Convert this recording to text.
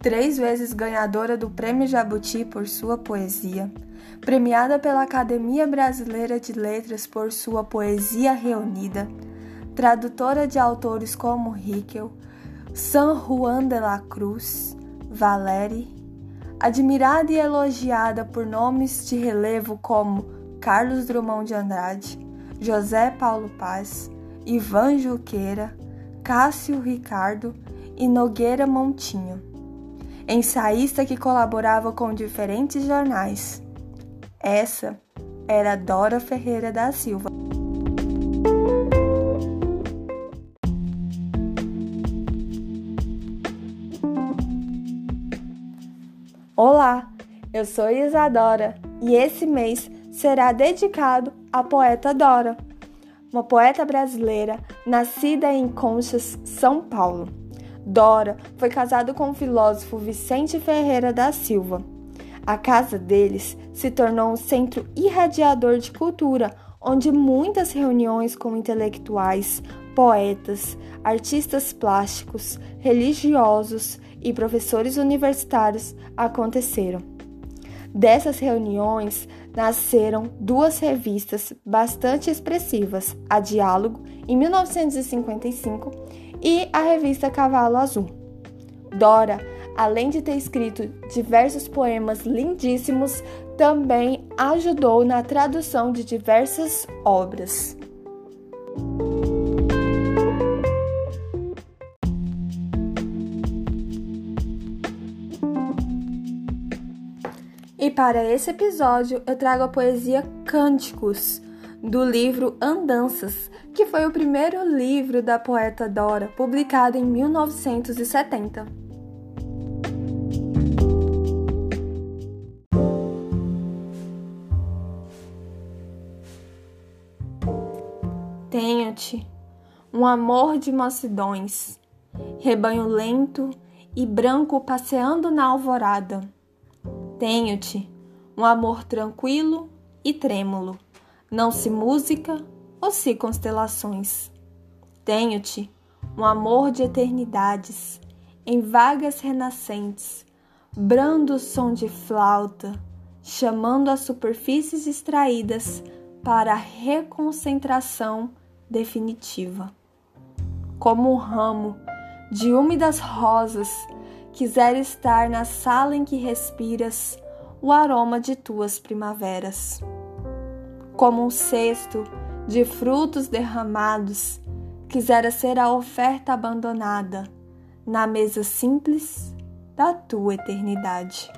três vezes ganhadora do Prêmio Jabuti por sua poesia, premiada pela Academia Brasileira de Letras por sua poesia reunida, tradutora de autores como Rickel, San Juan de la Cruz, Valéry, admirada e elogiada por nomes de relevo como Carlos Drummond de Andrade, José Paulo Paz, Ivan Juqueira, Cássio Ricardo e Nogueira Montinho. Ensaísta que colaborava com diferentes jornais. Essa era Dora Ferreira da Silva. Olá, eu sou Isadora e esse mês será dedicado à poeta Dora, uma poeta brasileira nascida em Conchas, São Paulo. Dora foi casado com o filósofo Vicente Ferreira da Silva. A casa deles se tornou um centro irradiador de cultura, onde muitas reuniões com intelectuais, poetas, artistas plásticos, religiosos e professores universitários aconteceram. Dessas reuniões nasceram duas revistas bastante expressivas: a Diálogo, em 1955, e a revista Cavalo Azul. Dora, além de ter escrito diversos poemas lindíssimos, também ajudou na tradução de diversas obras. E para esse episódio eu trago a poesia Cânticos, do livro Andanças, que foi o primeiro livro da poeta Dora, publicado em 1970. Tenho-te um amor de mocidões, rebanho lento e branco passeando na alvorada tenho-te um amor tranquilo e trêmulo, não se música ou se constelações. Tenho-te um amor de eternidades, em vagas renascentes, brando som de flauta, chamando as superfícies extraídas para a reconcentração definitiva. Como um ramo de úmidas rosas quiser estar na sala em que respiras o aroma de tuas primaveras. Como um cesto de frutos derramados, quisera ser a oferta abandonada na mesa simples da tua eternidade.